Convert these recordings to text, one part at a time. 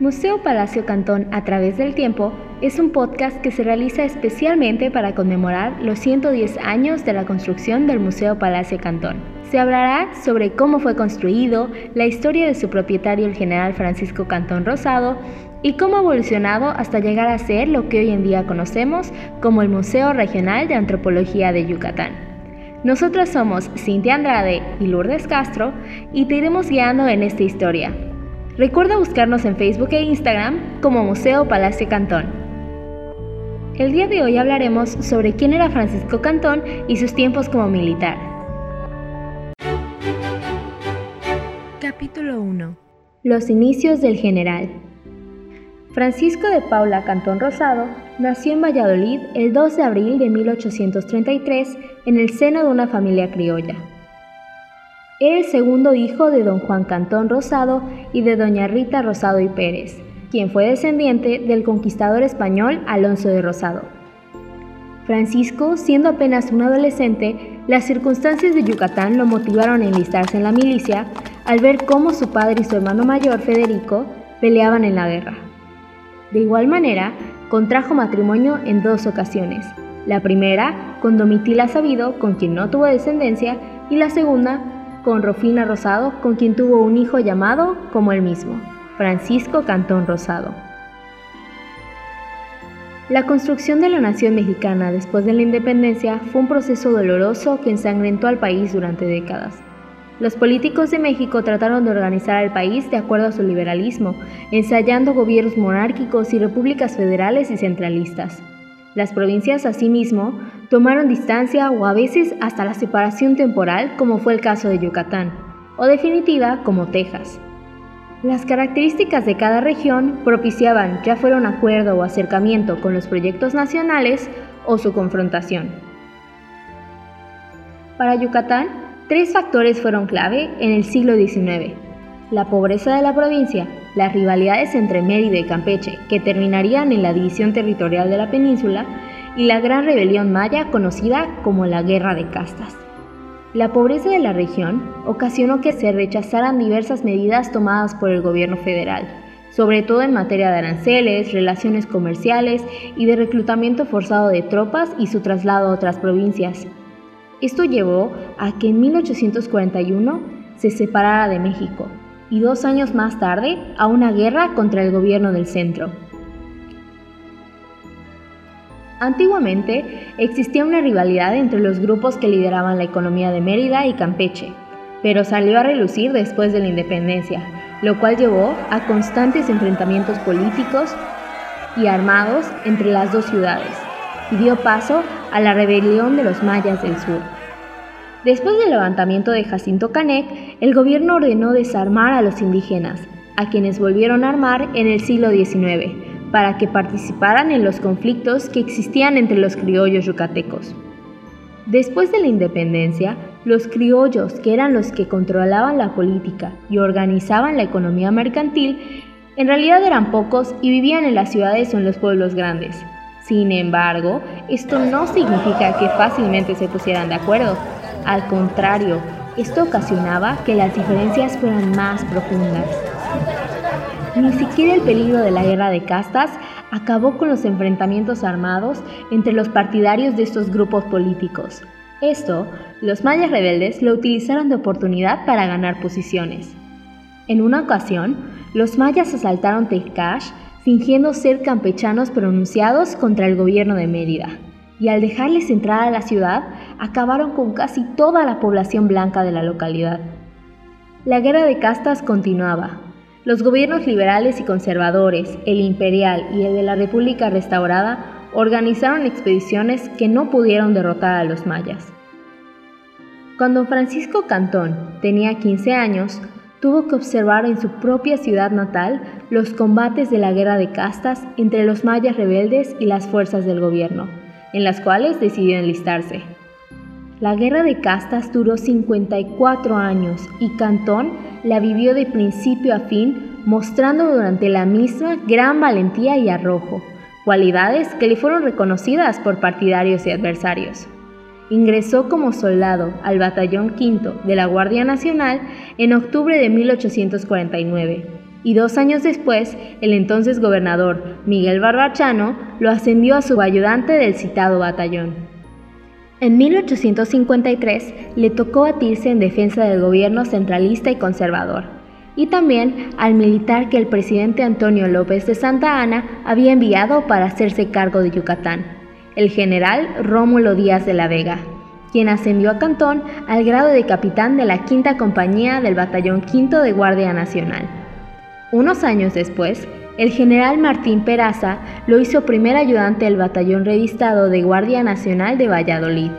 Museo Palacio Cantón a través del tiempo es un podcast que se realiza especialmente para conmemorar los 110 años de la construcción del Museo Palacio Cantón. Se hablará sobre cómo fue construido, la historia de su propietario el general Francisco Cantón Rosado y cómo ha evolucionado hasta llegar a ser lo que hoy en día conocemos como el Museo Regional de Antropología de Yucatán. Nosotros somos Cintia Andrade y Lourdes Castro y te iremos guiando en esta historia Recuerda buscarnos en Facebook e Instagram como Museo Palacio Cantón. El día de hoy hablaremos sobre quién era Francisco Cantón y sus tiempos como militar. Capítulo 1. Los inicios del general. Francisco de Paula Cantón Rosado nació en Valladolid el 2 de abril de 1833 en el seno de una familia criolla. Era el segundo hijo de don Juan Cantón Rosado y de doña Rita Rosado y Pérez, quien fue descendiente del conquistador español Alonso de Rosado. Francisco, siendo apenas un adolescente, las circunstancias de Yucatán lo motivaron a enlistarse en la milicia al ver cómo su padre y su hermano mayor, Federico, peleaban en la guerra. De igual manera, contrajo matrimonio en dos ocasiones. La primera con Domitila Sabido, con quien no tuvo descendencia, y la segunda con Rofina Rosado, con quien tuvo un hijo llamado como él mismo, Francisco Cantón Rosado. La construcción de la nación mexicana después de la independencia fue un proceso doloroso que ensangrentó al país durante décadas. Los políticos de México trataron de organizar al país de acuerdo a su liberalismo, ensayando gobiernos monárquicos y repúblicas federales y centralistas. Las provincias, asimismo, tomaron distancia o a veces hasta la separación temporal, como fue el caso de Yucatán, o definitiva, como Texas. Las características de cada región propiciaban ya fuera un acuerdo o acercamiento con los proyectos nacionales o su confrontación. Para Yucatán, tres factores fueron clave en el siglo XIX. La pobreza de la provincia, las rivalidades entre Mérida y Campeche, que terminarían en la división territorial de la península, y la gran rebelión maya conocida como la Guerra de Castas. La pobreza de la región ocasionó que se rechazaran diversas medidas tomadas por el gobierno federal, sobre todo en materia de aranceles, relaciones comerciales y de reclutamiento forzado de tropas y su traslado a otras provincias. Esto llevó a que en 1841 se separara de México, y dos años más tarde a una guerra contra el gobierno del centro. Antiguamente existía una rivalidad entre los grupos que lideraban la economía de Mérida y Campeche, pero salió a relucir después de la independencia, lo cual llevó a constantes enfrentamientos políticos y armados entre las dos ciudades y dio paso a la rebelión de los mayas del sur. Después del levantamiento de Jacinto Canec, el gobierno ordenó desarmar a los indígenas, a quienes volvieron a armar en el siglo XIX, para que participaran en los conflictos que existían entre los criollos yucatecos. Después de la independencia, los criollos, que eran los que controlaban la política y organizaban la economía mercantil, en realidad eran pocos y vivían en las ciudades o en los pueblos grandes. Sin embargo, esto no significa que fácilmente se pusieran de acuerdo, al contrario, esto ocasionaba que las diferencias fueran más profundas. Ni siquiera el peligro de la guerra de castas acabó con los enfrentamientos armados entre los partidarios de estos grupos políticos. Esto, los mayas rebeldes lo utilizaron de oportunidad para ganar posiciones. En una ocasión, los mayas asaltaron Tecash fingiendo ser campechanos pronunciados contra el gobierno de Mérida y al dejarles entrar a la ciudad, acabaron con casi toda la población blanca de la localidad. La guerra de castas continuaba. Los gobiernos liberales y conservadores, el imperial y el de la República restaurada, organizaron expediciones que no pudieron derrotar a los mayas. Cuando Francisco Cantón tenía 15 años, tuvo que observar en su propia ciudad natal los combates de la guerra de castas entre los mayas rebeldes y las fuerzas del gobierno en las cuales decidió enlistarse. La guerra de castas duró 54 años y Cantón la vivió de principio a fin, mostrando durante la misma gran valentía y arrojo, cualidades que le fueron reconocidas por partidarios y adversarios. Ingresó como soldado al Batallón V de la Guardia Nacional en octubre de 1849 y dos años después el entonces gobernador Miguel Barbachano lo ascendió a ayudante del citado batallón. En 1853 le tocó batirse en defensa del gobierno centralista y conservador, y también al militar que el presidente Antonio López de Santa Ana había enviado para hacerse cargo de Yucatán, el general Rómulo Díaz de la Vega, quien ascendió a Cantón al grado de capitán de la quinta compañía del batallón quinto de Guardia Nacional. Unos años después, el general Martín Peraza lo hizo primer ayudante del batallón revistado de Guardia Nacional de Valladolid,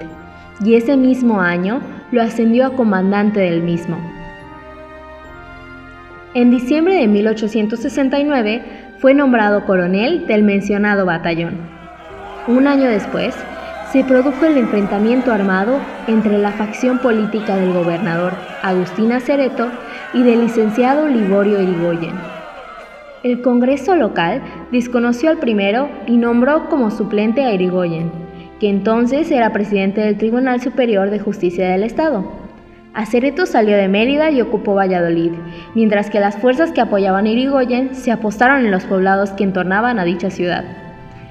y ese mismo año lo ascendió a comandante del mismo. En diciembre de 1869 fue nombrado coronel del mencionado batallón. Un año después, se produjo el enfrentamiento armado entre la facción política del gobernador Agustín Acereto y del licenciado Liborio Irigoyen. El Congreso local desconoció al primero y nombró como suplente a Irigoyen, que entonces era presidente del Tribunal Superior de Justicia del Estado. Acereto salió de Mérida y ocupó Valladolid, mientras que las fuerzas que apoyaban a Irigoyen se apostaron en los poblados que entornaban a dicha ciudad.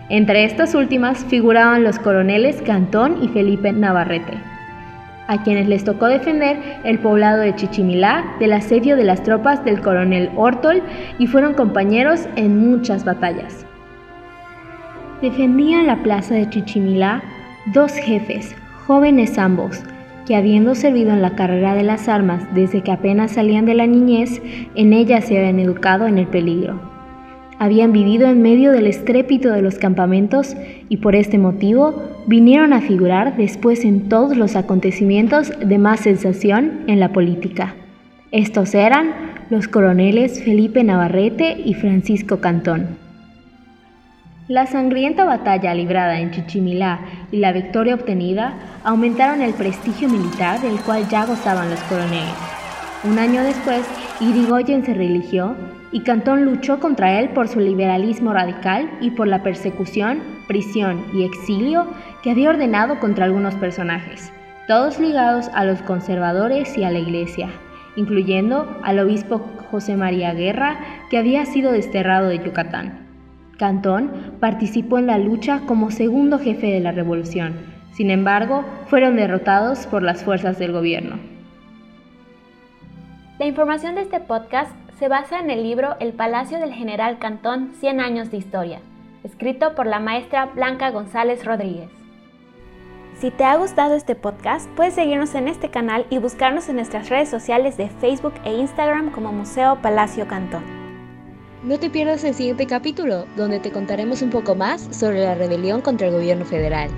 Entre estas últimas figuraban los coroneles Cantón y Felipe Navarrete, a quienes les tocó defender el poblado de Chichimilá del asedio de las tropas del coronel Ortol y fueron compañeros en muchas batallas. Defendían la plaza de Chichimilá dos jefes, jóvenes ambos, que habiendo servido en la carrera de las armas desde que apenas salían de la niñez, en ella se habían educado en el peligro habían vivido en medio del estrépito de los campamentos y por este motivo vinieron a figurar después en todos los acontecimientos de más sensación en la política. Estos eran los coroneles Felipe Navarrete y Francisco Cantón. La sangrienta batalla librada en Chichimilá y la victoria obtenida aumentaron el prestigio militar del cual ya gozaban los coroneles. Un año después, Irigoyen se religió y Cantón luchó contra él por su liberalismo radical y por la persecución, prisión y exilio que había ordenado contra algunos personajes, todos ligados a los conservadores y a la Iglesia, incluyendo al obispo José María Guerra, que había sido desterrado de Yucatán. Cantón participó en la lucha como segundo jefe de la revolución, sin embargo, fueron derrotados por las fuerzas del gobierno. La información de este podcast se basa en el libro El Palacio del General Cantón, 100 años de historia, escrito por la maestra Blanca González Rodríguez. Si te ha gustado este podcast, puedes seguirnos en este canal y buscarnos en nuestras redes sociales de Facebook e Instagram como Museo Palacio Cantón. No te pierdas el siguiente capítulo, donde te contaremos un poco más sobre la rebelión contra el gobierno federal.